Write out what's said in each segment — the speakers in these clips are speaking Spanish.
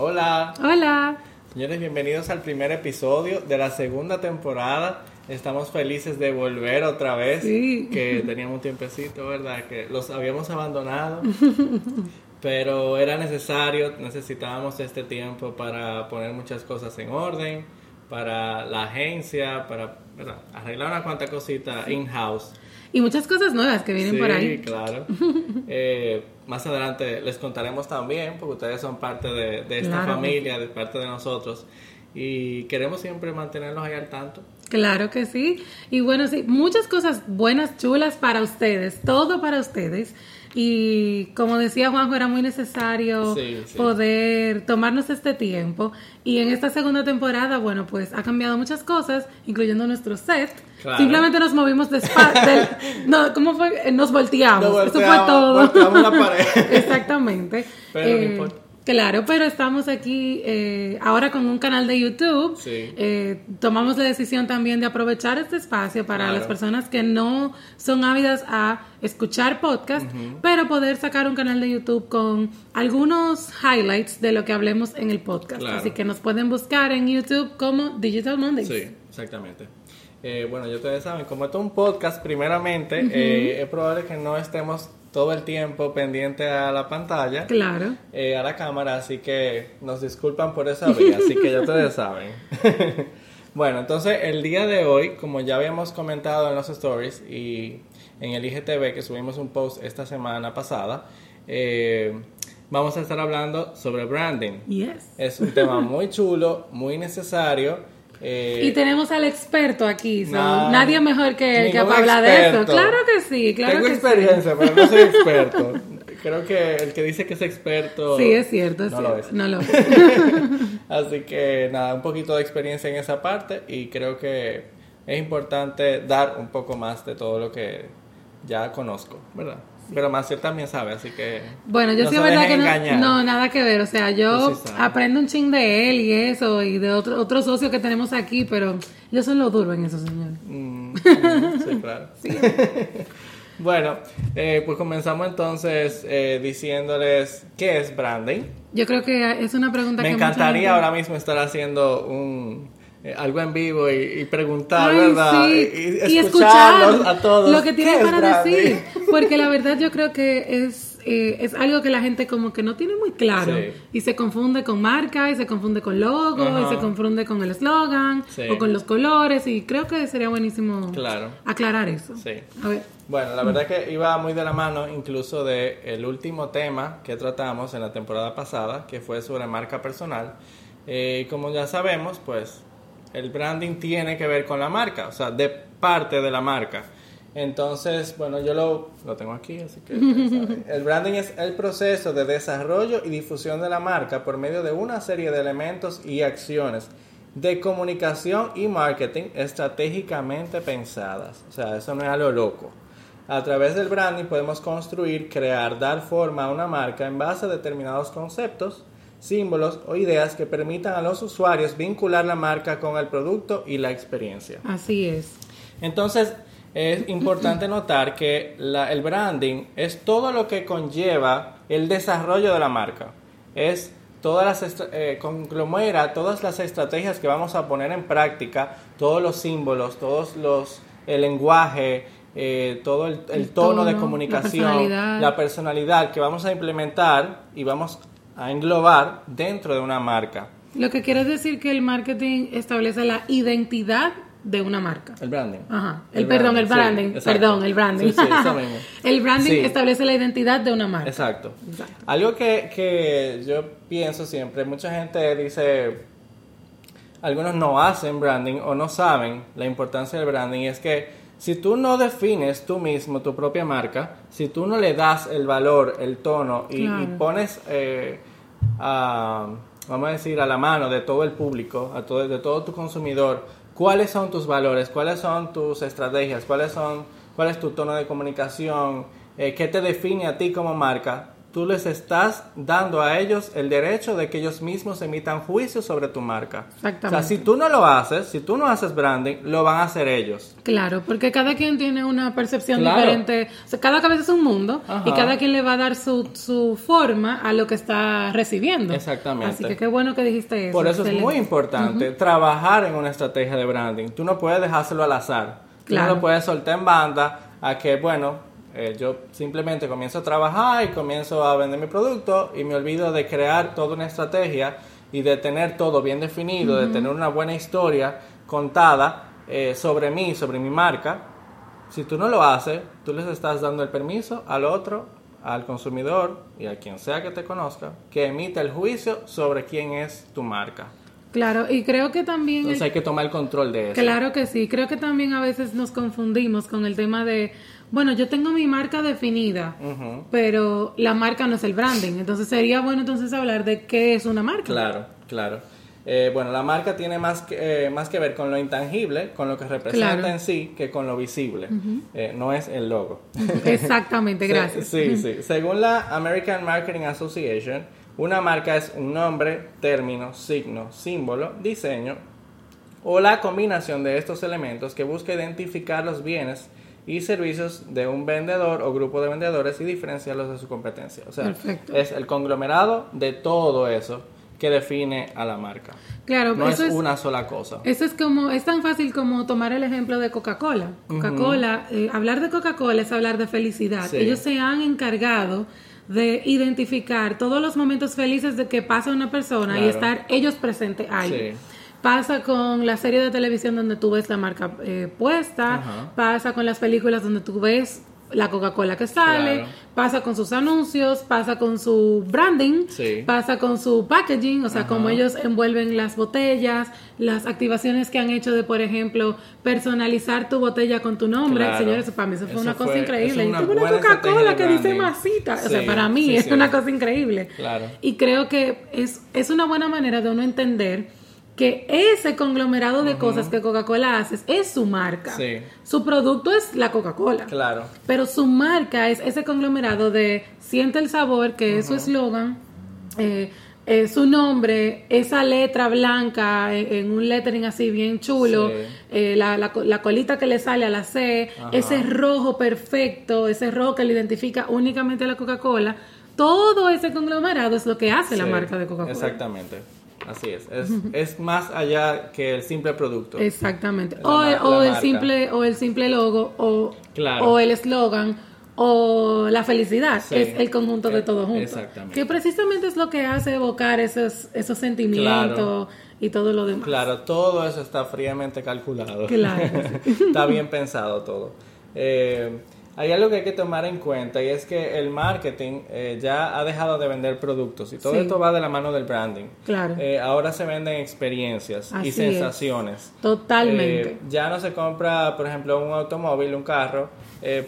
Hola. Hola. Señores, bienvenidos al primer episodio de la segunda temporada. Estamos felices de volver otra vez. Sí. Que teníamos un tiempecito, ¿verdad? Que los habíamos abandonado. pero era necesario, necesitábamos este tiempo para poner muchas cosas en orden, para la agencia, para ¿verdad? arreglar una cuanta cosita in-house. Y muchas cosas nuevas que vienen sí, por ahí. claro. Eh, más adelante les contaremos también, porque ustedes son parte de, de esta Claro. familia, de parte de nosotros. Y queremos siempre mantenerlos ahí al tanto. Claro que sí. Y bueno, sí, muchas cosas buenas, chulas para ustedes, todo para ustedes. Y como decía Juanjo, era muy necesario Sí, sí. poder tomarnos este tiempo. Y en esta segunda temporada, bueno, pues ha cambiado muchas cosas, incluyendo nuestro set. Claro. Simplemente nos movimos de No, ¿cómo fue? Eh, Nos volteamos. Nos Eso fue todo. volteamos la pared. Exactamente. Pero no Eh, importa. Claro, pero estamos aquí eh, ahora con un canal de YouTube. Sí. Eh, tomamos la decisión también de aprovechar este espacio para Claro. las personas que no son ávidas a escuchar podcast, pero poder sacar un canal de YouTube con algunos highlights de lo que hablemos en el podcast. Claro. Así que nos pueden buscar en YouTube como Digital Mondays. Sí, exactamente. Eh, bueno, ya ustedes saben, como esto es un podcast, primeramente, eh, es probable que no estemos todo el tiempo pendiente a la pantalla. Claro. eh, a la cámara, así que nos disculpan por esa vía, así que ya ustedes saben. bueno, entonces el día de hoy, como ya habíamos comentado en los stories y en el IGTV que subimos un post esta semana pasada, eh, vamos a estar hablando sobre branding. Yes. Es un tema muy chulo, muy necesario. Eh, Y tenemos al experto aquí, so, Nah, nadie mejor que él que hablar de eso. Claro que sí, claro Tengo que experiencia, pero no soy experto. Creo que el que dice que es experto... sí. Es cierto, es No lo cierto. es. No lo es. Así que nada, un poquito de experiencia en esa parte y creo que es importante dar un poco más de todo lo que ya conozco, ¿verdad? Pero Maciel también sabe, así que... Bueno, yo no sí se verdad que no, no, nada que ver. O sea, yo sí aprendo un ching de él y eso, y de otro, otro socio que tenemos aquí, pero yo soy lo duro en eso, señor. Mm, sí, claro. bueno, eh, pues comenzamos entonces eh, diciéndoles qué es branding. Yo creo que es una pregunta Me que encantaría gente- ahora mismo estar haciendo un algo en vivo y, y preguntar, Ay, ¿verdad? sí, Y, y escucharlos a todos. lo que ¿Qué tienen es para decir. Porque la verdad yo creo que es, eh, es algo que la gente como que no tiene muy claro. Sí. Y se confunde con marca, y se confunde con logo, Ajá. y se confunde con el eslogan, Sí. o con los colores. Y creo que sería buenísimo Claro. aclarar eso. Sí. A ver. Bueno, la verdad que iba muy de la mano incluso de el último tema que tratamos en la temporada pasada, que fue sobre marca personal. Eh, como ya sabemos, pues el branding tiene que ver con la marca, o sea, de parte de la marca. Entonces, bueno, yo lo, lo tengo aquí, así que... El branding es el proceso de desarrollo y difusión de la marca por medio de una serie de elementos y acciones de comunicación y marketing estratégicamente pensadas. O sea, eso no es a lo loco. A través del branding podemos construir, crear, dar forma a una marca en base a determinados conceptos, símbolos o ideas que permitan a los usuarios vincular la marca con el producto y la experiencia. Así es. Entonces, es importante notar que la- el branding es todo lo que conlleva el desarrollo de la marca. Es todas las eh, conglomera todas las estrategias que vamos a poner en práctica, todos los símbolos, todos los el lenguaje, eh, todo el, el El tono, de comunicación, la personalidad. la personalidad que vamos a implementar y vamos a englobar dentro de una marca. Lo que quiere decir que el marketing establece la identidad de una marca. El branding. Ajá. El, perdón, el branding. perdón, el branding. Sí, sí, eso mismo. el branding establece la identidad de una marca. Exacto. Exacto. Algo que, que yo pienso siempre, mucha gente dice, algunos no hacen branding o no saben la importancia del branding, es que si tú no defines tú mismo tu propia marca, si tú no le das el valor, el tono y, Claro. y pones, eh, a, vamos a decir, a la mano de todo el público, a todo, de todo tu consumidor, cuáles son tus valores, cuáles son tus estrategias, cuáles son, cuál es tu tono de comunicación, eh, qué te define a ti como marca, tú tú les estás dando a ellos el derecho de que ellos mismos emitan juicios sobre tu marca. Exactamente. O sea, si tú no lo haces, si tú no haces branding, lo van a hacer ellos. Claro, porque cada quien tiene una percepción Claro. diferente. O sea, cada cabeza es un mundo Ajá. y cada quien le va a dar su, su forma a lo que está recibiendo. Exactamente. Así que qué bueno que dijiste eso. Por eso es muy importante trabajar en una estrategia de branding. Tú no puedes dejárselo al azar. Tú Claro. no lo puedes soltar en banda a que, bueno, eh, yo simplemente comienzo a trabajar y comienzo a vender mi producto y me olvido de crear toda una estrategia y de tener todo bien definido, de tener una buena historia contada eh, sobre mí, sobre mi marca. Si tú no lo haces, tú les estás dando el permiso al otro, al consumidor y a quien sea que te conozca, que emita el juicio sobre quién es tu marca. Claro, y creo que también... Entonces hay que tomar el control de eso. Claro que sí, creo que también a veces nos confundimos con el tema de, bueno, yo tengo mi marca definida, pero la marca no es el branding. Entonces sería bueno entonces hablar de qué es una marca. Claro, claro. Eh, bueno, la marca tiene más que, eh, más que ver con lo intangible, con lo que representa Claro. en sí, que con lo visible. Eh, no es el logo. Exactamente, gracias. Sí, sí. Según la American Marketing Association, una marca es un nombre, término, signo, símbolo, diseño o la combinación de estos elementos que busca identificar los bienes y servicios de un vendedor o grupo de vendedores y diferenciarlos de su competencia. O sea, Perfecto. es el conglomerado de todo eso que define a la marca. Claro, No eso es una sola cosa. eso es como, es tan fácil como tomar el ejemplo de Coca-Cola. Coca-Cola, eh, hablar de Coca-Cola es hablar de felicidad. Sí. Ellos se han encargado de identificar todos los momentos felices de que pasa una persona y estar ellos presentes ahí. Sí. Pasa con la serie de televisión donde tú ves la marca eh, puesta, Ajá. pasa con las películas donde tú ves la Coca-Cola que sale, Claro. pasa con sus anuncios, pasa con su branding, Sí. pasa con su packaging, o sea, Ajá. como ellos envuelven las botellas, las activaciones que han hecho de, por ejemplo, personalizar tu botella con tu nombre. Claro. Señores, para mí eso fue Eso una cosa increíble. Yo una una Coca-Cola que dice masita. O sea, para mí sí, es una cosa increíble. Claro. Y creo que es, es una buena manera de uno entender que ese conglomerado de cosas que Coca-Cola hace es su marca. Sí. Su producto es la Coca-Cola. Claro. Pero su marca es ese conglomerado de siente el sabor, que es su eslogan, eh, eh, su nombre, esa letra blanca en, en un lettering así bien chulo, Sí. eh, la, la co- la colita que le sale a la C, Ajá. ese rojo perfecto, ese rojo que le identifica únicamente a la Coca-Cola. Todo ese conglomerado es lo que hace la marca de Coca-Cola. Exactamente. Así es. Es, es más allá que el simple producto. Exactamente. La O, el- o simple o el simple logo o, Claro. o el eslogan o la felicidad Sí. es el conjunto de Eh, todo junto. exactamente. Que precisamente es lo que hace evocar esos esos sentimientos Claro. y todo lo demás. Claro, todo eso está fríamente calculado. Claro. está bien pensado todo. Eh, hay algo que hay que tomar en cuenta y es que el marketing eh, ya ha dejado de vender productos y todo Sí. esto va de la mano del branding. Claro. Eh, ahora se venden experiencias Así y es. sensaciones. Totalmente. Eh, ya no se compra, por ejemplo, un automóvil, un carro,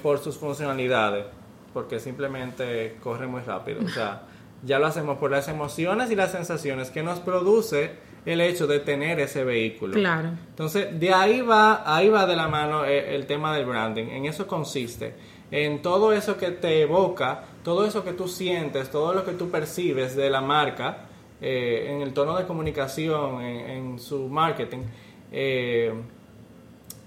por sus funcionalidades, porque simplemente corre muy rápido. O sea, ya lo hacemos por las emociones y las sensaciones que nos produce el hecho de tener ese vehículo. Claro. Entonces, de ahí va, ahí va de la mano eh, el tema del branding. En eso consiste. En todo eso que te evoca, todo eso que tú sientes, todo lo que tú percibes de la marca, eh, en el tono de comunicación, en, en su marketing, eh,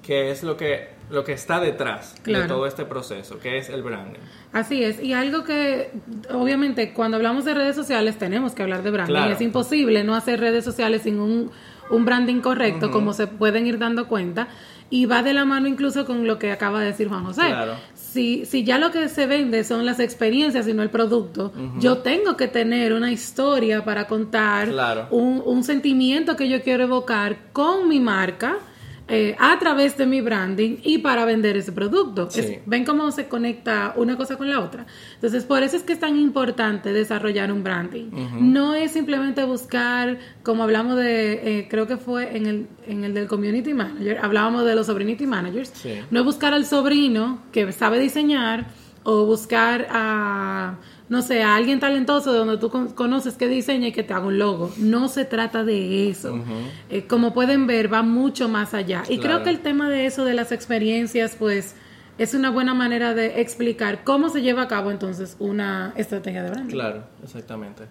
que es lo que, lo que está detrás de todo este proceso, que es el branding. Así es, y algo que obviamente cuando hablamos de redes sociales tenemos que hablar de branding. Claro. Es imposible no hacer redes sociales sin un, un branding correcto, como se pueden ir dando cuenta, y va de la mano incluso con lo que acaba de decir Juan José. Claro. Si, si ya lo que se vende son las experiencias y no el producto, yo tengo que tener una historia para contar Claro. un, un sentimiento que yo quiero evocar con mi marca. Eh, a través de mi branding y para vender ese producto. Sí. Es- ven cómo se conecta una cosa con la otra. Entonces, por eso es que es tan importante desarrollar un branding. No es simplemente buscar, como hablamos de, eh, creo que fue en el, en el del community manager, hablábamos de los sobrinity managers. Sí. No es buscar al sobrino que sabe diseñar o buscar a, no sé, a alguien talentoso de donde tú con- conoces que diseña y que te haga un logo. No se trata de eso. Eh, como pueden ver, va mucho más allá. Y creo que el tema de eso, de las experiencias, pues es una buena manera de explicar cómo se lleva a cabo entonces una estrategia de branding. Claro, exactamente.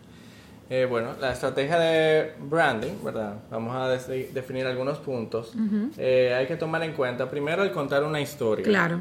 Eh, bueno, la estrategia de branding, ¿verdad? Vamos a definir algunos puntos. Eh, hay que tomar en cuenta, primero, el contar una historia. Claro.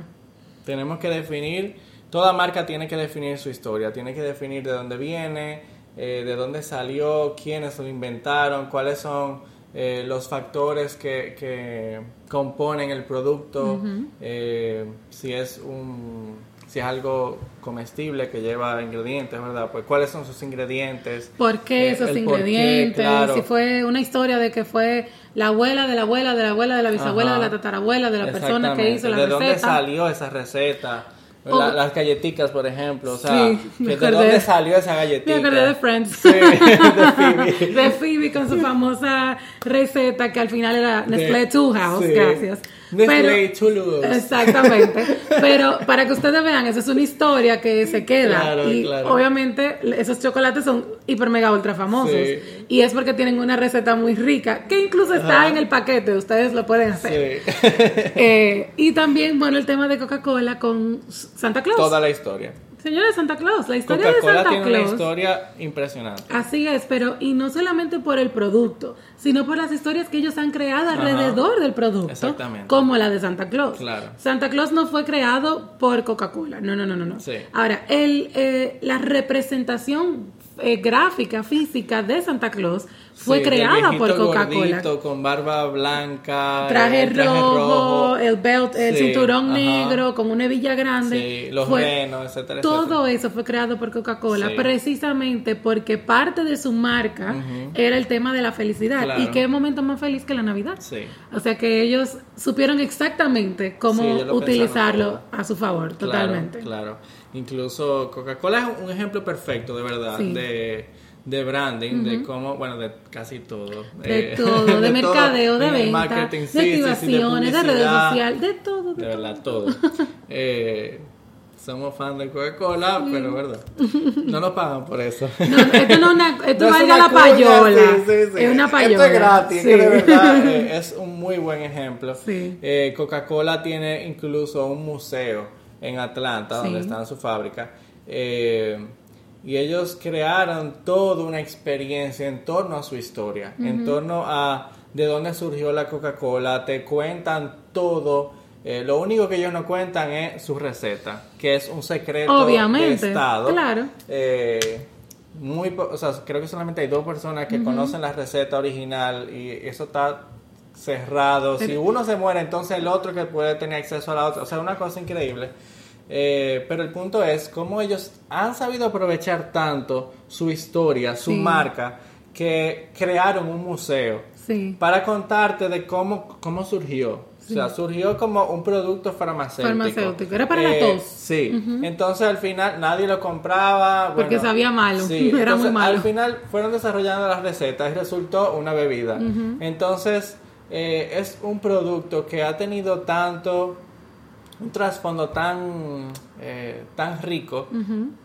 Tenemos que definir, toda marca tiene que definir su historia, tiene que definir de dónde viene, eh, de dónde salió, quiénes lo inventaron, cuáles son los factores que, que, componen el producto, si es un si es algo comestible que lleva ingredientes, ¿verdad? Pues cuáles son sus ingredientes. ¿Por qué eh, esos ingredientes? Si fue una historia de que fue la abuela de la abuela de la abuela de la bisabuela de la tatarabuela de la persona que hizo la receta. ¿De dónde salió esa receta? Las galletitas, por ejemplo, o sea, ¿de dónde salió esa galletita? Me acordé de Friends. Sí, de Phoebe. de Phoebe con su famosa receta que al final era Nestlé Two House, gracias. Nestlé Exactamente. Pero para que ustedes vean, esa es una historia que se queda. y obviamente esos chocolates son hiper mega ultra famosos. Y es porque tienen una receta muy rica, que incluso está en el paquete, ustedes lo pueden hacer. Eh, y también, bueno, el tema de Coca-Cola con Santa Claus. Toda la historia. Señora Santa Claus, la historia de Santa tiene una historia impresionante. Así es, pero y no solamente por el producto, sino por las historias que ellos han creado alrededor del producto. Exactamente. Como la de Santa Claus. Claro. Santa Claus no fue creado por Coca-Cola. No, no, no, no. no. Ahora, el, eh, la representación eh, gráfica, física de Santa Claus fue creada por Coca-Cola. Con barba blanca, traje, rojo, el belt, el cinturón negro, con una hebilla grande. los renos, etcétera. Todo eso fue creado por Coca-Cola, precisamente porque parte de su marca era el tema de la felicidad. Y qué momento más feliz que la Navidad. O sea que ellos supieron exactamente cómo utilizarlo a su favor, totalmente. Claro. Incluso Coca-Cola es un ejemplo perfecto, de verdad, de, de branding, de cómo, bueno, de casi todo. De todo, de, mercadeo, de, venta, de activaciones, de, redes sociales, de todo. De, verdad, todo. eh, somos fans de Coca-Cola, pero verdad. No nos pagan por eso. No, esto no, una, esto no valga la payola. Es una payola. Esto es gratis, que de verdad eh, es un muy buen ejemplo. Eh, Coca-Cola tiene incluso un museo en Atlanta, donde está su fábrica. Eh, y ellos crearon toda una experiencia en torno a su historia, en torno a de dónde surgió la Coca-Cola, te cuentan todo. Eh, lo único que ellos no cuentan es su receta, que es un secreto de Estado. Claro. Eh, muy, o sea, creo que solamente hay dos personas que conocen la receta original y eso está cerrado. Si uno se muere, entonces el otro que puede tener acceso a la otra. O sea, una cosa increíble. Eh, pero el punto es cómo ellos han sabido aprovechar tanto su historia, su marca, que crearon un museo para contarte de cómo, cómo surgió. O sea, surgió como un producto farmacéutico. Farmacéutico, era para la eh, tos. Sí, entonces al final nadie lo compraba. Porque sabía malo, era muy malo. Al final fueron desarrollando las recetas y resultó una bebida. Entonces eh, es un producto que ha tenido tanto un trasfondo tan eh, tan rico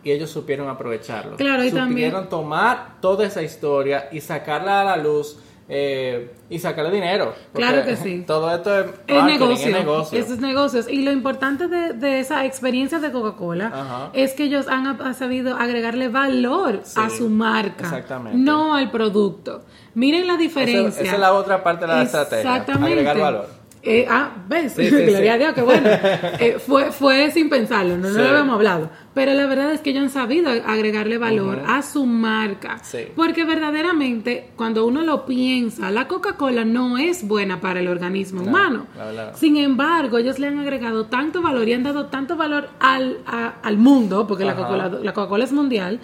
y ellos supieron aprovecharlo. Claro, y supieron tomar toda esa historia y sacarla a la luz eh, y sacarle dinero. Claro que sí. Todo esto es, es negocio. Es negocios. Y lo importante de, esa experiencia de Coca-Cola es que ellos han, sabido agregarle valor a su marca. Exactamente. No al producto. Miren la diferencia. esa es la otra parte de la estrategia. Agregar valor. Eh, ah, ves, gloria a Dios, que bueno. Eh, fue, fue sin pensarlo, no, lo habíamos hablado. Pero la verdad es que ellos han sabido agregarle valor a su marca. Porque verdaderamente, cuando uno lo piensa, la Coca-Cola no es buena para el organismo humano. Sin embargo, ellos le han agregado tanto valor y han dado tanto valor al, al mundo, porque la Coca-Cola es mundial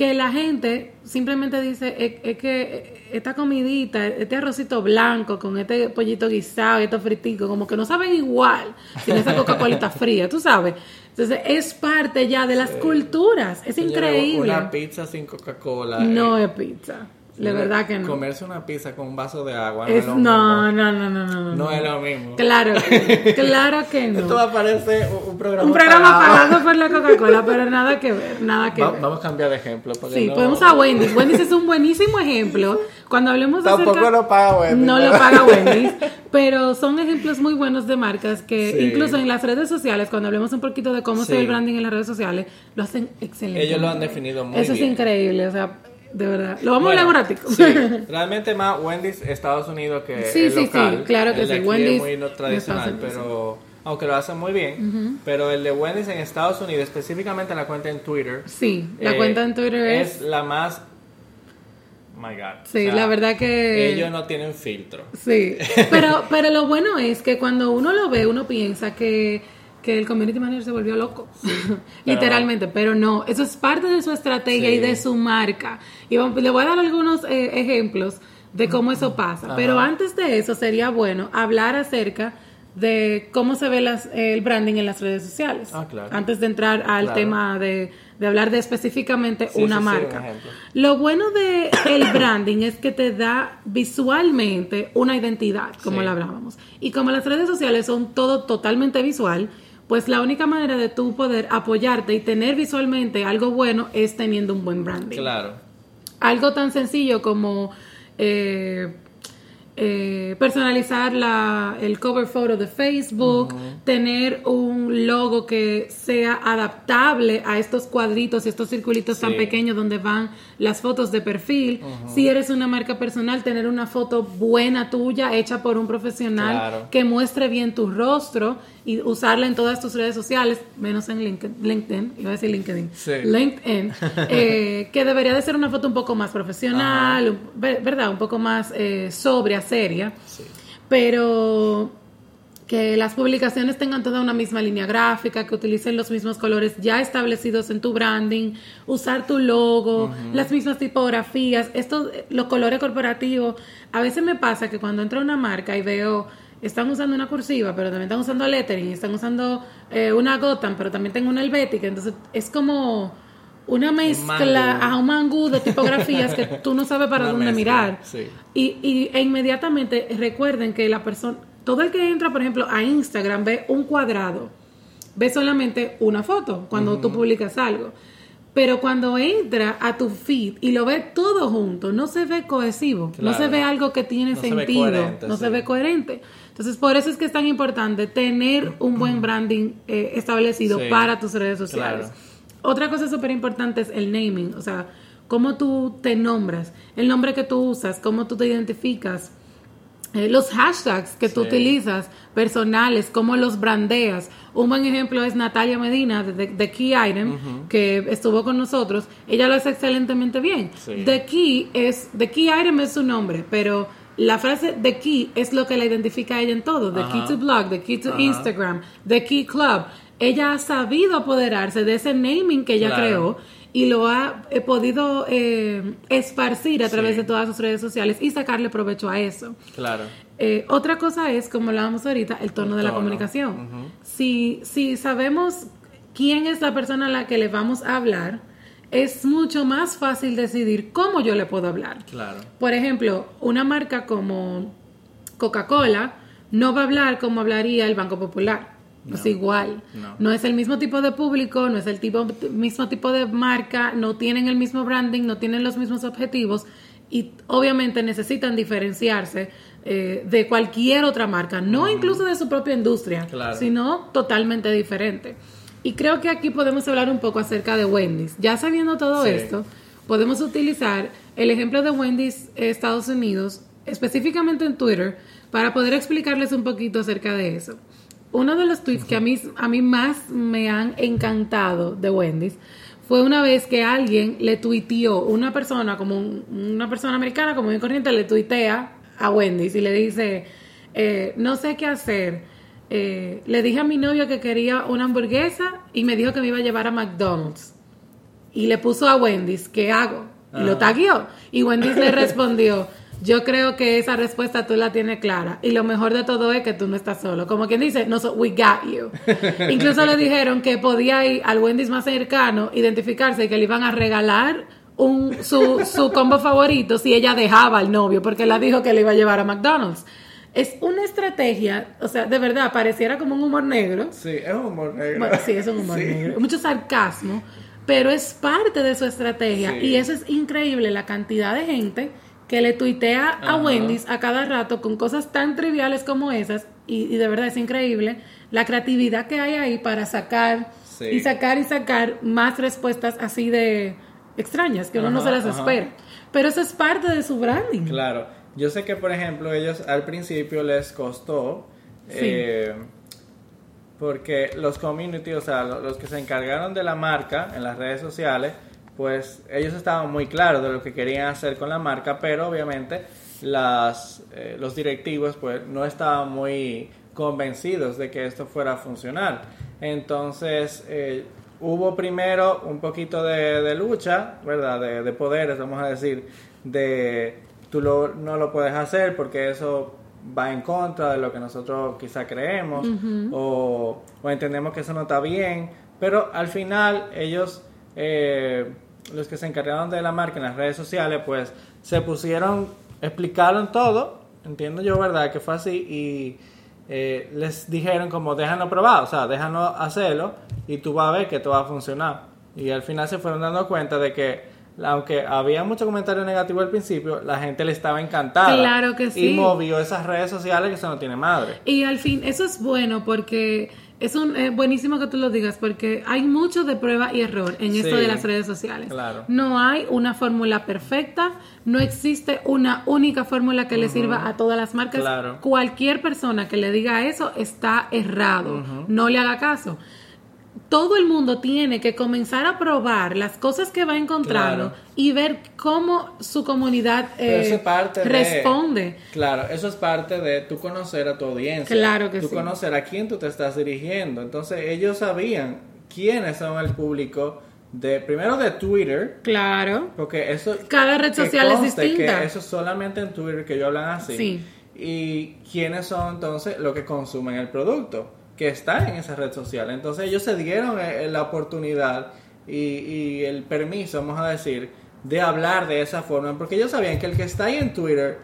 que la gente simplemente dice, es, que esta comidita, este arrocito blanco con este pollito guisado, esto fritico, como que no saben igual sin esa Coca-Cola fría, tú sabes. Entonces es parte ya de las culturas, es increíble. Una pizza sin Coca-Cola. No es pizza. De verdad que no. Comerse una pizza con un vaso de agua no, es lo no, mismo. no, no, no, no, no. No es lo mismo. Claro, que- claro que Esto no. va a parecer un, programa Un programa pagado. por la Coca-Cola, pero nada que ver, nada que Va- ver. vamos a cambiar de ejemplo. Sí, no- podemos a Wendy's. Wendy's es un buenísimo ejemplo. Cuando hablemos de Tampoco acerca- lo paga Wendy's. No lo paga Wendy's, pero son ejemplos muy buenos de marcas que Sí. incluso en las redes sociales, cuando hablemos un poquito de cómo se ve Sí. el branding en las redes sociales, lo hacen excelente. Ellos lo han definido muy Eso bien. es increíble, o sea, de verdad. Lo vamos Bueno, a hablar un ratico. sí, realmente más Wendy's Estados Unidos que Sí, el sí, local. sí, claro que El sí, aquí Wendy's es muy no tradicional, pero aunque lo hacen muy bien, pero el de Wendy's en Estados Unidos, específicamente la cuenta en Twitter, Sí, la eh, cuenta en Twitter es... la más my god. Sí, O sea, la verdad que... ellos no tienen filtro. Sí, pero, pero lo bueno es que cuando uno lo ve, uno piensa que, que el community manager se volvió loco, literalmente, pero no, eso es parte de su estrategia Sí. y de su marca. Y le voy a dar algunos eh, ejemplos de cómo eso pasa, Ajá. pero antes de eso sería bueno hablar acerca de cómo se ve las- el branding en las redes sociales. Ah, claro. Antes de entrar al Claro. tema de, de hablar de específicamente Sí, una un marca. Lo bueno de el branding es que te da visualmente una identidad, como lo hablábamos. Y como las redes sociales son todo totalmente visual, pues la única manera de tú poder apoyarte y tener visualmente algo bueno es teniendo un buen branding. Claro. Algo tan sencillo como eh, eh, personalizar la, el cover photo de Facebook, tener un logo que sea adaptable a estos cuadritos y estos circulitos tan pequeños donde van las fotos de perfil. Si eres una marca personal, tener una foto buena tuya hecha por un profesional Claro. que muestre bien tu rostro y usarla en todas tus redes sociales, menos en LinkedIn, LinkedIn iba a decir LinkedIn, Sí. LinkedIn, eh, que debería de ser una foto un poco más profesional, ¿verdad? Un poco más eh, sobria, seria, Sí. pero que las publicaciones tengan toda una misma línea gráfica, que utilicen los mismos colores ya establecidos en tu branding, usar tu logo, las mismas tipografías, estos, los colores corporativos. A veces me pasa que cuando entro a una marca y veo, están usando una cursiva, pero también están usando lettering, están usando eh, una Gotham, pero también tengo una Helvética, entonces es como una mezcla, a un mangú de tipografías que tú no sabes para Una dónde mezcla, mirar. sí. Y, y- e inmediatamente recuerden que la persona, todo el que entra, por ejemplo, a Instagram ve un cuadrado, ve solamente una foto cuando tú publicas algo. Pero cuando entra a tu feed y lo ve todo junto, no se ve cohesivo, no se ve algo que tiene No se sentido, coherente, no sí. se ve coherente. Entonces, por eso es que es tan importante tener un buen branding eh, establecido Sí. para tus redes sociales. Claro. Otra cosa súper importante es el naming, o sea, cómo tú te nombras, el nombre que tú usas, cómo tú te identificas, eh, los hashtags que tú utilizas, personales, cómo los brandeas. Un buen ejemplo es Natalia Medina de, de Key Item, que estuvo con nosotros. Ella lo hace excelentemente bien. Sí. The Key es, The Key Item es su nombre, pero la frase The Key es lo que la identifica a ella en todo. The Key to Blog, The Key to Ajá. Instagram, The Key Club. Ella ha sabido apoderarse de ese naming que ella Claro. creó y lo ha eh, podido eh, esparcir a través Sí. de todas sus redes sociales y sacarle provecho a eso. Claro. Eh, otra cosa es, como hablábamos ahorita, el tono El de la comunicación. Si, si sabemos quién es la persona a la que le vamos a hablar, es mucho más fácil decidir cómo yo le puedo hablar. Claro. Por ejemplo, una marca como Coca-Cola no va a hablar como hablaría el Banco Popular. No. Es igual. No. es el mismo tipo de público, no es el tipo, mismo tipo de marca, no tienen el mismo branding, no tienen los mismos objetivos y obviamente necesitan diferenciarse eh, de cualquier otra marca, no incluso de su propia industria, Claro. sino totalmente diferente. Y creo que aquí podemos hablar un poco acerca de Wendy's. Ya sabiendo todo Sí. esto, podemos utilizar el ejemplo de Wendy's eh, Estados Unidos, específicamente en Twitter, para poder explicarles un poquito acerca de eso. Uno de los tweets que a mí, a mí más me han encantado de Wendy's fue una vez que alguien le tuiteó, una persona, como un- una persona americana, como muy corriente, le tuitea a Wendy's y le dice, eh, no sé qué hacer. Eh, le dije a mi novio que quería una hamburguesa y me dijo que me iba a llevar a McDonald's y le puso a Wendy's, ¿qué hago? Y lo Ajá. tagueó. Y Wendy's le respondió, yo creo que esa respuesta tú la tienes clara. Y lo mejor de todo es que tú no estás solo. Como quien dice, no, so- we got you. Incluso le dijeron que podía ir al Wendy's más cercano, identificarse y que le iban a regalar un, su, su combo favorito si ella dejaba al novio, porque la dijo que le iba a llevar a McDonald's. Es una estrategia, o sea, de verdad, pareciera como un humor negro. Sí, es un humor negro. Bueno, sí, es un humor Sí. negro. Mucho sarcasmo, pero es parte de su estrategia. Sí. Y eso es increíble, la cantidad de gente que le tuitea a. Wendy's a cada rato con cosas tan triviales como esas. Y, y de verdad es increíble la creatividad que hay ahí para sacar Sí. y sacar y sacar más respuestas así de extrañas, que uno no se las espera. Pero eso es parte de su branding. Claro, yo sé que por ejemplo ellos al principio les costó Sí. eh, porque los community, o sea, lo- los que se encargaron de la marca en las redes sociales, pues ellos estaban muy claros de lo que querían hacer con la marca, pero obviamente las, eh, los directivos pues no estaban muy convencidos de que esto fuera a funcionar. Entonces eh, hubo primero un poquito de, de lucha, ¿verdad? De, de poderes, vamos a decir, de tú lo- no lo puedes hacer porque eso va en contra de lo que nosotros quizá creemos o, o entendemos que eso no está bien, pero al final ellos, eh, los que se encargaron de la marca en las redes sociales, pues se pusieron, explicaron todo, entiendo yo, ¿verdad? Que fue así y eh, les dijeron como déjanos probar, o sea, déjanos hacerlo y tú vas a ver que todo va a funcionar. Y al final se fueron dando cuenta de que aunque había mucho comentario negativo al principio, la gente le estaba encantada. Claro que sí. Y movió esas redes sociales que eso no tiene madre. Y al fin, eso es bueno porque es un, eh, buenísimo que tú lo digas porque hay mucho de prueba y error en esto de las redes sociales. claro. No hay una fórmula perfecta, no existe una única fórmula que le sirva a todas las marcas. Claro. Cualquier persona que le diga eso está errado, no le haga caso. Todo el mundo tiene que comenzar a probar las cosas que va encontrando Claro. y ver cómo su comunidad eh, es parte de- responde. Claro, eso es parte de tú conocer a tu audiencia. Claro que tú sí. conocer a quién tú te estás dirigiendo. Entonces ellos sabían quiénes son el público de primero de Twitter, Claro. porque eso Cada red social es distinta. Que eso es solamente en Twitter que ellos hablan así. Sí. Y quiénes son entonces los que consumen el producto que está en esa red social. Entonces ellos se dieron eh, la oportunidad y, y el permiso, vamos a decir, de hablar de esa forma, porque ellos sabían que el que está ahí en Twitter,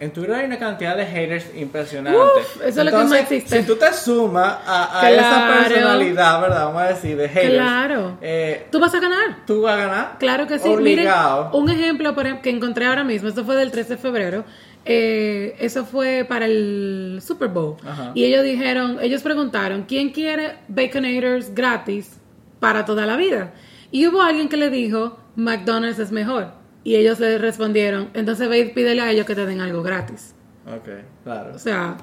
en Twitter hay una cantidad de haters impresionante. Uf, eso es lo que más existe. Si tú te sumas a, a esa personalidad, ¿verdad? Vamos a decir, de haters. Claro. eh, Tú vas a ganar. tú vas a ganar. Claro que sí. Obligado. Miren, un ejemplo por ejemplo, que encontré ahora mismo, esto fue del 3 de febrero. Eh, eso fue para el Super Bowl. Ajá. Y ellos dijeron, ellos preguntaron, ¿quién quiere Baconators gratis para toda la vida? Y hubo alguien que le dijo, McDonald's es mejor. Y ellos le respondieron, entonces ve y pídele a ellos que te den algo gratis. Ok, claro. O sea,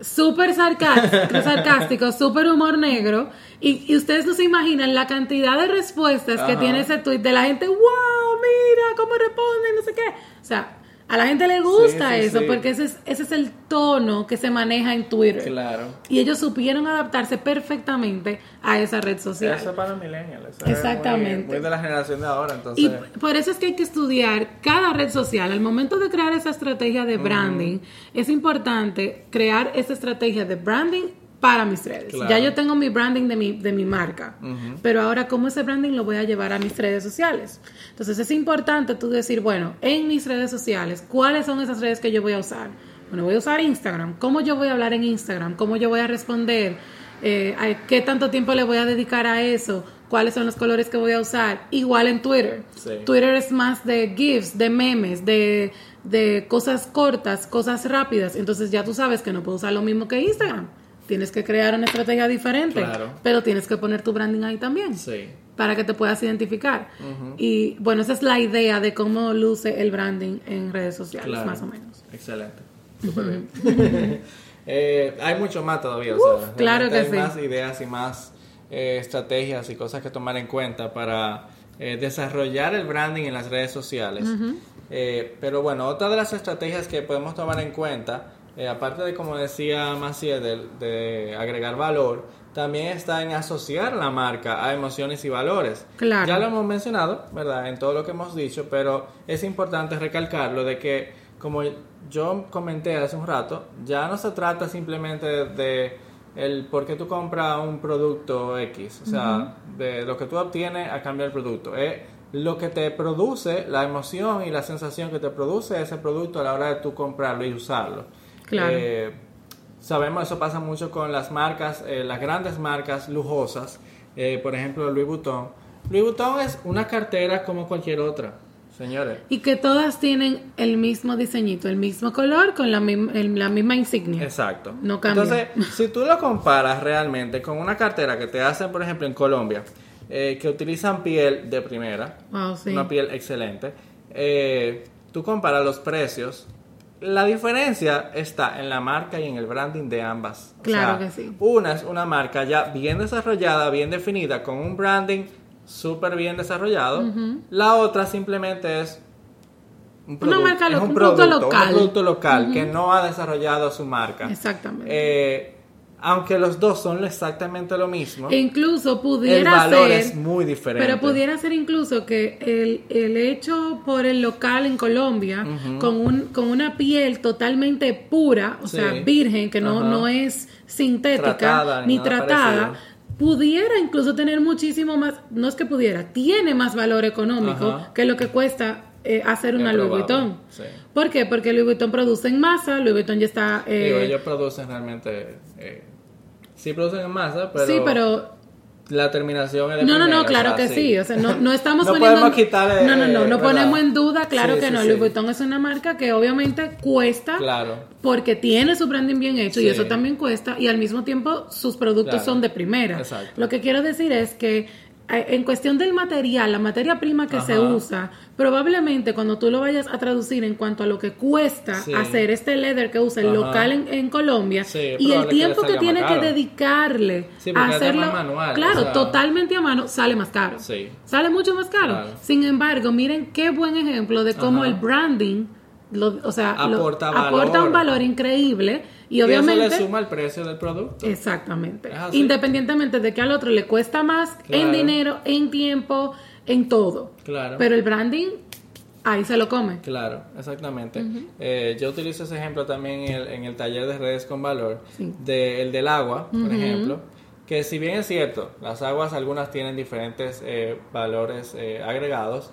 súper sarcástico, sarcástico, súper humor negro. Y, y ustedes no se imaginan la cantidad de respuestas que tiene ese tweet de la gente, wow, mira cómo responden, no sé qué. O sea, a la gente le gusta Sí, sí, eso sí. porque ese es, ese es el tono que se maneja en Twitter. Claro. Y ellos supieron adaptarse perfectamente a esa red social. Eso es para millennials. Exactamente. Muy, muy de la generación de ahora, entonces. Y por eso es que hay que estudiar cada red social. Al momento de crear esa estrategia de branding, es importante crear esa estrategia de branding para mis redes. Claro. Ya yo tengo mi branding de mi, de mi marca, pero ahora cómo ese branding lo voy a llevar a mis redes sociales. Entonces es importante tú decir, bueno, en mis redes sociales, ¿cuáles son esas redes que yo voy a usar? Bueno, voy a usar Instagram. ¿Cómo yo voy a hablar en Instagram? ¿Cómo yo voy a responder? Eh, a- ¿Qué tanto tiempo le voy a dedicar a eso? ¿Cuáles son los colores que voy a usar? Igual en Twitter. Sí. Twitter es más de GIFs, de memes, de, de cosas cortas, cosas rápidas. Entonces ya tú sabes que no puedo usar lo mismo que Instagram. Tienes que crear una estrategia diferente, Claro. pero tienes que poner tu branding ahí también Sí. para que te puedas identificar. Y bueno, esa es la idea de cómo luce el branding en redes sociales, Claro. más o menos. Excelente. Súper bien. Eh, hay mucho más todavía. o sea, claro que hay sí. más ideas y más eh, estrategias y cosas que tomar en cuenta para eh, desarrollar el branding en las redes sociales. Pero bueno, otra de las estrategias que podemos tomar en cuenta, eh, aparte de como decía Maciel, de, de agregar valor, también está en asociar la marca a emociones y valores. Claro. Ya lo hemos mencionado, ¿verdad? En todo lo que hemos dicho, pero es importante recalcarlo de que, como yo comenté hace un rato, ya no se trata simplemente de, el por qué tú compras un producto X, o sea, de lo que tú obtienes a cambio del producto. Es lo que te produce, la emoción y la sensación que te produce ese producto a la hora de tú comprarlo y usarlo. Claro. Eh, sabemos, eso pasa mucho con las marcas, eh, las grandes marcas lujosas, eh, por ejemplo Louis Vuitton. Louis Vuitton es una cartera como cualquier otra, señores. Y que todas tienen el mismo diseñito, el mismo color, con la, mim- el- la misma insignia. Exacto. No cambia. Entonces, si tú lo comparas realmente con una cartera que te hacen, por ejemplo, en Colombia, eh, que utilizan piel de primera, Wow, sí. una piel excelente, tú comparas los precios, la diferencia está en la marca y en el branding de ambas. O Claro sea, que sí. Una es una marca ya bien desarrollada, bien definida, con un branding súper bien desarrollado. La otra simplemente es un Una produc- marca es lo- un un producto producto, local. un producto local que no ha desarrollado su marca. Exactamente. Eh, aunque los dos son exactamente lo mismo, E incluso el pudiera valor ser, es muy diferente. pero pudiera ser incluso que el, el hecho por el local en Colombia, con, un, con una piel totalmente pura, o Sí. sea, virgen, que no, no es sintética Tratada, ni tratada, parecido. pudiera incluso tener muchísimo más, no es que pudiera, tiene más valor económico Ajá. que lo que cuesta eh, hacer una Louis Vuitton. sí. ¿Por qué? Porque Louis Vuitton produce en masa, Louis Vuitton ya está... eh, Digo, ellos producen realmente. eh, sí, producen en masa, pero. sí, pero La terminación es No, no, no, claro que sí. O sea, no, no estamos No poniendo. podemos quitarle, no, no, no, no ponemos en duda, claro que no. Louis Vuitton es una marca que obviamente cuesta Claro. porque tiene su branding bien hecho y eso también cuesta y al mismo tiempo sus productos son de primera. Exacto. Lo que quiero decir es que en cuestión del material, la materia prima que se usa, probablemente cuando tú lo vayas a traducir en cuanto a lo que cuesta Sí. hacer este leather que usa el Ajá. local en, en Colombia Sí, y el que tiempo que tiene que dedicarle Sí, a hacerlo, manual, claro, o sea- totalmente a mano, sale más caro. Sale mucho más caro. Claro. Sin embargo, miren qué buen ejemplo de cómo Ajá. el branding, lo- o sea, lo- Aporta un valor increíble y, Y obviamente... eso le suma el precio del producto. Exactamente. Independientemente de que al otro le cuesta más en dinero, en tiempo, en todo. Claro. Pero el branding, ahí se lo come. Claro, exactamente. Eh, yo utilizo ese ejemplo también en el, en el taller de redes con valor, Sí. de, el del agua, por ejemplo, que si bien es cierto, las aguas algunas tienen diferentes eh, valores eh, agregados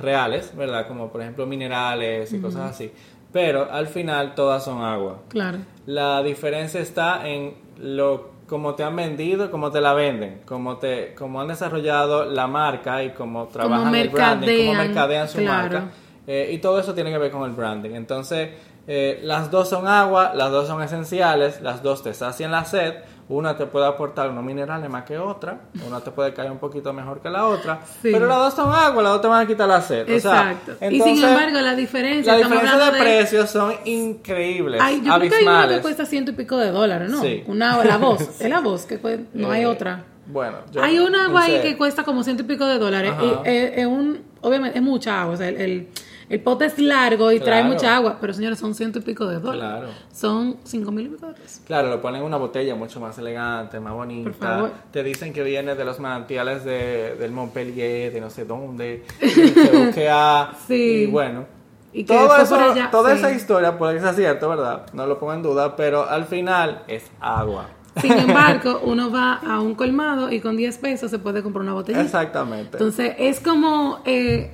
reales, ¿verdad? Como por ejemplo minerales y cosas así, pero al final todas son agua. Claro. La diferencia está en lo cómo te han vendido, cómo te la venden, cómo te cómo han desarrollado la marca y cómo trabajan el branding, cómo mercadean, mercadean su claro. marca. Eh, y todo eso tiene que ver con el branding. Entonces, eh, las dos son agua, las dos son esenciales, las dos te sacian la sed. Una te puede aportar unos minerales más que otra, una te puede caer un poquito mejor que la otra, Sí. pero las dos son agua, las dos te van a quitar la sed. O sea, Exacto. y sin embargo, la diferencia, la diferencia de, precios son increíbles, Ay, yo creo que hay una que abismales. cuesta ciento y pico de dólares, ¿no? Sí. Una, la voz, es la voz, que cue- no hay Eh, otra. Bueno, yo hay una agua ahí que cuesta como ciento y pico de dólares. Ajá. Y, eh, es un, obviamente, es mucha agua. O sea, el, el, el pote es largo y trae mucha agua. Pero señores, son ciento y pico de dólares. Claro. Son cinco mil y pico de pesos. Claro, lo ponen en una botella mucho más elegante, más bonita. Por favor. Te dicen que viene de los manantiales de, del Montpellier, de no sé dónde, que busque a... Sí. Y bueno, Y que todo fue eso, por allá, toda sí. esa historia puede que sea cierto, ¿verdad? No lo pongo en duda, pero al final es agua. Sin embargo, uno va a un colmado y con 10 pesos se puede comprar una botellita. Exactamente. Entonces, es como eh,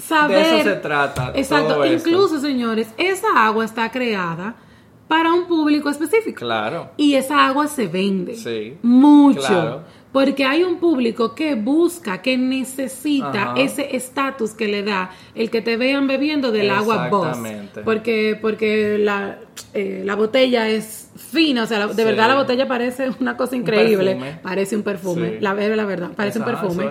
saber. de eso se trata. Exacto. Incluso, señores, esa agua está creada para un público específico. Claro. Y esa agua se vende. Sí. Mucho. Claro. Porque hay un público que busca, que necesita Ajá. ese estatus que le da el que te vean bebiendo del agua Boss. Porque, porque la, eh, la botella es fina, o sea, la- de Sí. verdad la botella parece una cosa increíble. perfume. Parece un perfume, Sí. la, la verdad, parece un perfume.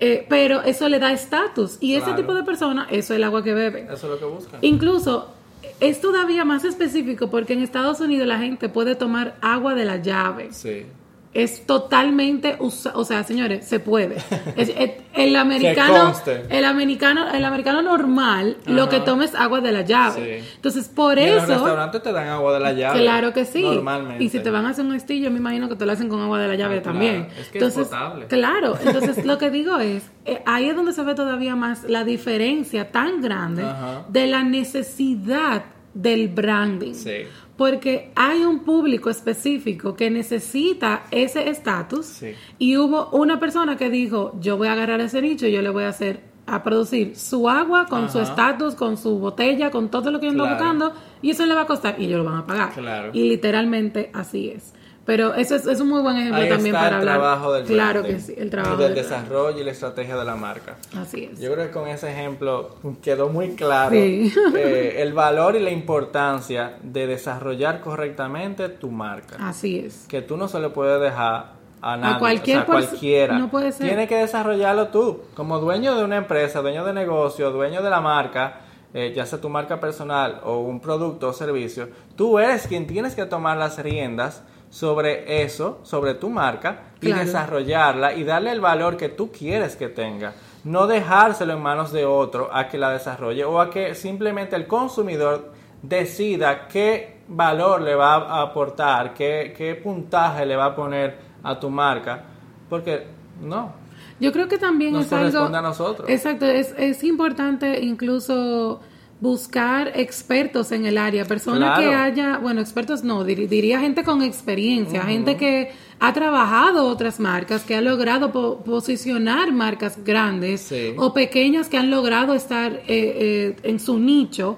Eh, pero eso le da estatus. Y ese tipo de persona, eso es el agua que bebe. Eso es lo que buscan. Incluso es todavía más específico porque en Estados Unidos la gente puede tomar agua de la llave. Sí. Es totalmente, usa- o sea, señores, se puede. Es- es- el americano, el americano, el americano normal, lo que toma es agua de la llave. Sí. Entonces, por Y en los eso, restaurantes te dan agua de la llave. claro que sí. Normalmente. Y si te van a hacer un estillo, me imagino que te lo hacen con agua de la llave Ah, claro. también. Es que es entonces, potable. claro. Entonces, lo que digo es, eh, ahí es donde se ve todavía más la diferencia tan grande Ajá. de la necesidad del branding. Sí. Porque hay un público específico que necesita ese estatus Sí. y hubo una persona que dijo, yo voy a agarrar ese nicho y yo le voy a hacer a producir su agua con su estatus, con su botella, con todo lo que yo ando Claro. buscando y eso le va a costar y ellos lo van a pagar. Claro. Y literalmente así es. Pero eso es, es un muy buen ejemplo Ahí también está para el hablar. trabajo del claro branding, que sí, el trabajo del del desarrollo y la estrategia de la marca. Así es. Yo creo que con ese ejemplo quedó muy claro Sí. eh, el valor y la importancia de desarrollar correctamente tu marca. Así es. Que tú no se le puedes dejar a nadie, cualquier o sea, cualquiera. no puede ser. Tienes que desarrollarlo tú, como dueño de una empresa, dueño de negocio, dueño de la marca, eh, ya sea tu marca personal o un producto o servicio. Tú eres quien tienes que tomar las riendas sobre eso, sobre tu marca y desarrollarla y darle el valor que tú quieres que tenga. No dejárselo en manos de otro a que la desarrolle o a que simplemente el consumidor decida qué valor le va a aportar, qué, qué puntaje le va a poner a tu marca, porque no, Yo creo que también nos es algo... a nosotros. Exacto, es, es importante incluso buscar expertos en el área, personas Claro. que haya, bueno, expertos no, dir- diría gente con experiencia, gente que ha trabajado otras marcas, que ha logrado po- posicionar marcas grandes Sí. o pequeñas que han logrado estar eh, eh, en su nicho,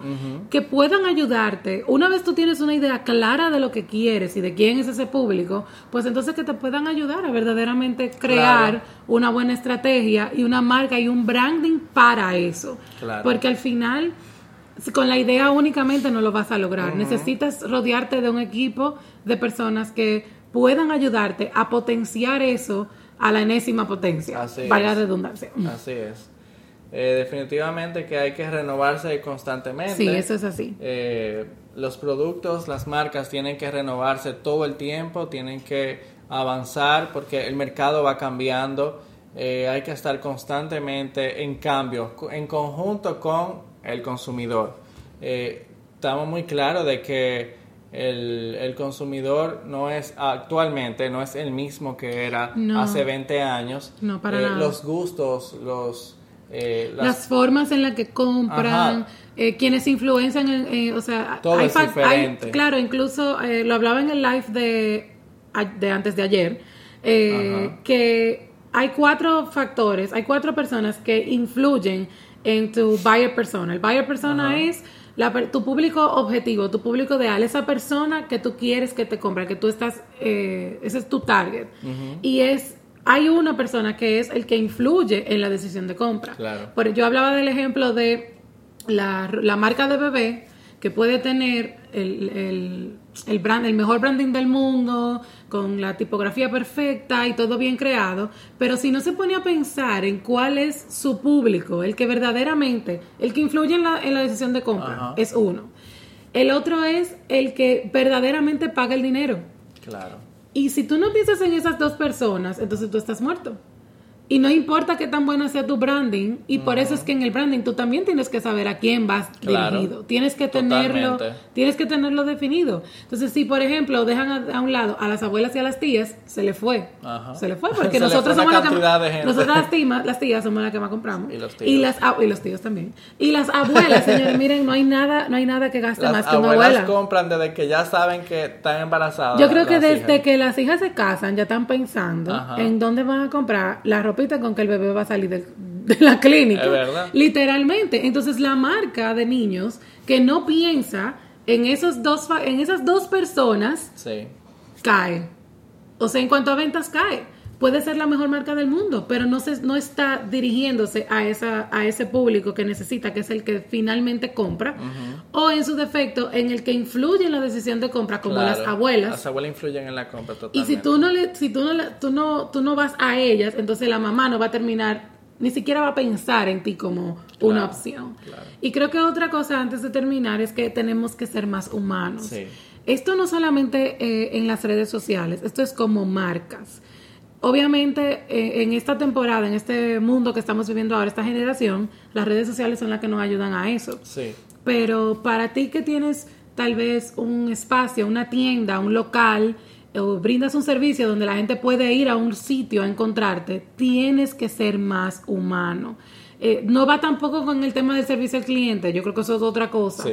que puedan ayudarte. Una vez tú tienes una idea clara de lo que quieres y de quién es ese público, pues entonces que te puedan ayudar a verdaderamente crear Claro. una buena estrategia y una marca y un branding para eso. Claro. Porque al final, con la idea únicamente no lo vas a lograr. Necesitas rodearte de un equipo de personas que puedan ayudarte a potenciar eso a la enésima potencia. Así Valga es. la redundancia. Así es. Eh, definitivamente que hay que renovarse constantemente. Sí, eso es así. Eh, los productos, las marcas tienen que renovarse todo el tiempo, tienen que avanzar porque el mercado va cambiando. Eh, hay que estar constantemente en cambio, en conjunto con el consumidor. Eh, estamos muy claros de que el, el consumidor no es actualmente, no es el mismo que era No. hace 20 años. No, para Eh, nada. Los gustos, los... eh, las- las formas en las que compran, eh, quienes influencian, en, o sea, Todo hay es diferente. hay- claro, incluso lo hablaba en el live de, de antes de ayer, que hay cuatro factores, hay cuatro personas que influyen en tu buyer persona. El buyer persona Ajá. es la tu público objetivo, tu público ideal, esa persona que tú quieres que te compre, que tú estás, eh, ese es tu target. Y es, hay una persona que es el que influye en la decisión de compra. Claro. Por- yo hablaba del ejemplo de la, la marca de bebé que puede tener el, el, el brand, el mejor branding del mundo, con la tipografía perfecta y todo bien creado, pero si no se pone a pensar en cuál es su público, el que verdaderamente, el que influye en la, en la decisión de compra, Ajá. es uno. El otro es el que verdaderamente paga el dinero. Claro. Y si tú no piensas en esas dos personas, entonces tú estás muerto. Y no importa qué tan bueno sea tu branding, y por eso es que en el branding tú también tienes que saber a quién vas Claro. dirigido. Tienes que tenerlo, Totalmente. tienes que tenerlo definido. Entonces, si por ejemplo dejan a, a un lado a las abuelas y a las tías, se le fue. Ajá. Se le fue porque Se nosotros fue somos las que nosotras las tías, las tías somos las que más compramos. Y los tíos. las ab- y los tíos también. Y las abuelas, señores, miren, no hay nada, no hay nada que gaste Las más que una abuelas abuela. compran desde que ya saben que están embarazadas. Yo creo que las desde hijas. que las hijas se casan ya están pensando en dónde van a comprar la con que el bebé va a salir de, la clínica. Es verdad. Literalmente. Entonces la marca de niños que no piensa en esos dos en esas dos personas Sí. cae. O sea, en cuanto a ventas cae. Puede ser la mejor marca del mundo, pero no se, no está dirigiéndose a esa a ese público que necesita, que es el que finalmente compra, o en su defecto en el que influye en la decisión de compra, como las abuelas. Las abuelas influyen en la compra Y totalmente. si tú no le, si tú no, le- tú no, tú no vas a ellas, entonces la mamá no va a terminar, ni siquiera va a pensar en ti como una opción. claro. Y creo que otra cosa antes de terminar es que tenemos que ser más humanos. Sí. Esto no solamente eh, en las redes sociales, esto es como marcas. Obviamente, eh, en esta temporada, en este mundo que estamos viviendo ahora, esta generación, las redes sociales son las que nos ayudan a eso. Sí. Pero para ti que tienes tal vez un espacio, una tienda, un local, o brindas un servicio donde la gente puede ir a un sitio a encontrarte, tienes que ser más humano. eh, no va tampoco con el tema del servicio al cliente, yo creo que eso es otra cosa,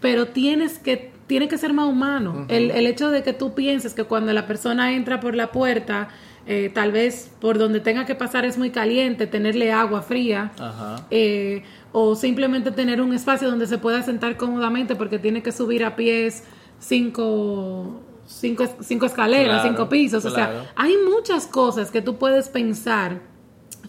pero tienes que, tiene que ser más humano. el, el hecho de que tú pienses que cuando la persona entra por la puerta, eh, tal vez por donde tenga que pasar es muy caliente, tenerle agua fría, eh, o simplemente tener un espacio donde se pueda sentar cómodamente porque tiene que subir a pies cinco, cinco, cinco escaleras, cinco pisos. O sea, hay muchas cosas que tú puedes pensar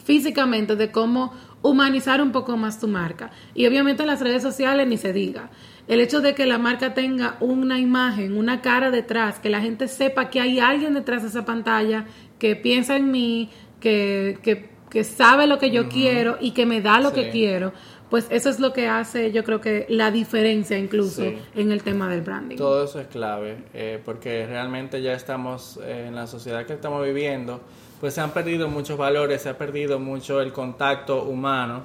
físicamente de cómo humanizar un poco más tu marca. Y obviamente en las redes sociales ni se diga. El hecho de que la marca tenga una imagen, una cara detrás, que la gente sepa que hay alguien detrás de esa pantalla que piensa en mí, que, que, sabe lo que yo quiero y que me da lo que quiero, pues eso es lo que hace, yo creo que la diferencia incluso en el tema del branding. Todo eso es clave, eh, porque realmente ya estamos eh, en la sociedad que estamos viviendo, pues se han perdido muchos valores, se ha perdido mucho el contacto humano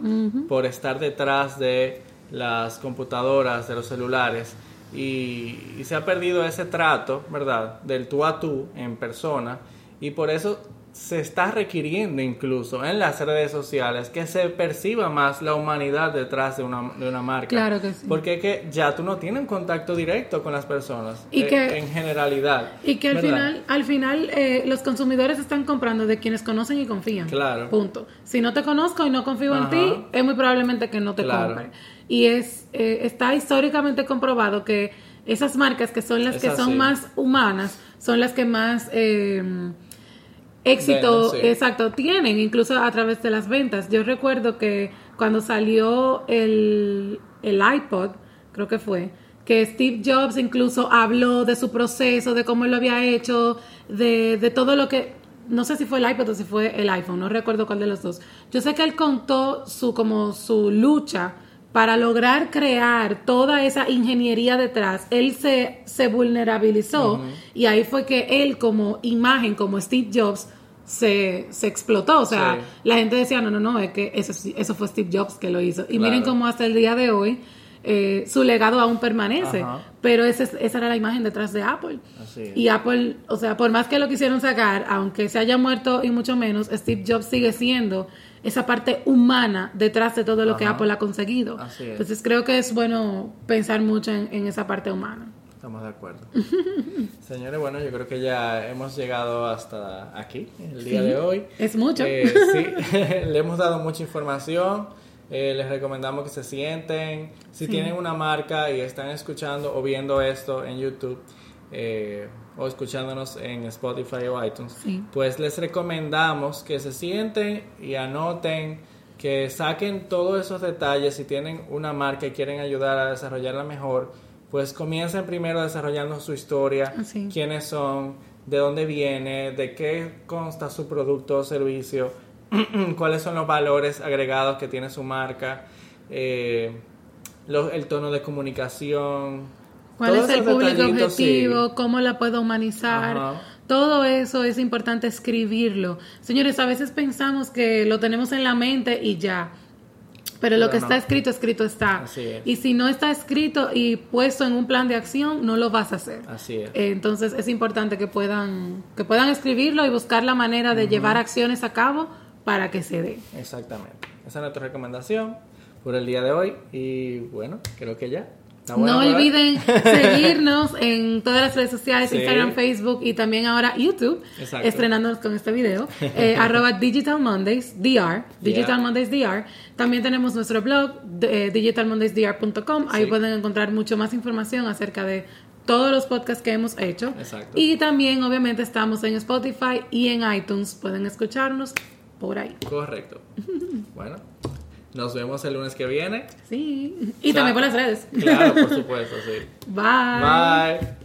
por estar detrás de las computadoras, de los celulares. Y, y, se ha perdido ese trato, ¿verdad? Del tú a tú en persona y por eso se está requiriendo incluso en las redes sociales que se perciba más la humanidad detrás de una, de una marca. Claro que sí. Porque es que ya tú no tienes un contacto directo con las personas y eh, que, en generalidad. Y que al final, al final eh, los consumidores están comprando de quienes conocen y confían. Claro. Punto. Si no te conozco y no confío en ti, es muy probablemente que no te compre. Y es eh, está históricamente comprobado que esas marcas que son las que son más humanas son las que más éxito, exacto, tienen, incluso a través de las ventas. Yo recuerdo que cuando salió el, el iPod, creo que fue, que Steve Jobs incluso habló de su proceso, de cómo él lo había hecho, de, de todo lo que, no sé si fue el iPod o si fue el iPhone, no recuerdo cuál de los dos. Yo sé que él contó su, como su lucha para lograr crear toda esa ingeniería detrás, él se, se vulnerabilizó y ahí fue que él como imagen, como Steve Jobs, se, se explotó. O sea, la gente decía, no, no, no, es que eso, eso fue Steve Jobs que lo hizo. Y miren cómo hasta el día de hoy eh, su legado aún permanece. Pero esa era la imagen detrás de Apple. Y Apple, o sea, por más que lo quisieron sacar, aunque se haya muerto y mucho menos, Steve Jobs sigue siendo esa parte humana detrás de todo lo que Apple ha conseguido. Entonces creo que es bueno pensar mucho en, esa parte humana. Estamos de acuerdo. Señores, bueno, yo creo que ya hemos llegado hasta aquí, el día de hoy. Es mucho. Eh, sí, le hemos dado mucha información. Eh, les recomendamos que se sienten. Si tienen una marca y están escuchando o viendo esto en YouTube, eh, o escuchándonos en Spotify o iTunes, pues les recomendamos que se sienten y anoten, que saquen todos esos detalles. Si tienen una marca y quieren ayudar a desarrollarla mejor, pues comiencen primero desarrollando su historia, quiénes son, de dónde viene, de qué consta su producto o servicio, cuáles son los valores agregados que tiene su marca, eh, el tono de comunicación, ¿Cuál es el público objetivo? ¿Cómo la puedo humanizar? Todo eso es importante escribirlo. Señores, a veces pensamos que lo tenemos en la mente y ya. Pero, lo que está escrito, escrito está. Y si no está escrito y puesto en un plan de acción, no lo vas a hacer. Así es. entonces es importante que puedan, que puedan escribirlo y buscar la manera de llevar acciones a cabo para que se dé. Exactamente. Esa es nuestra recomendación por el día de hoy. Y bueno, creo que ya no olviden seguirnos en todas las redes sociales, Instagram, Facebook y también ahora YouTube, estrenándonos con este video, eh, arroba Digital Mondays, DR, Digital Mondays DR. También tenemos nuestro blog, eh, digitalmondaysdr.com, ahí pueden encontrar mucho más información acerca de todos los podcasts que hemos hecho. Y también, obviamente, estamos en Spotify y en iTunes, pueden escucharnos por ahí. Correcto. bueno. Nos vemos el lunes que viene. Sí. Y también por las redes. Claro, por supuesto, sí. Bye. Bye.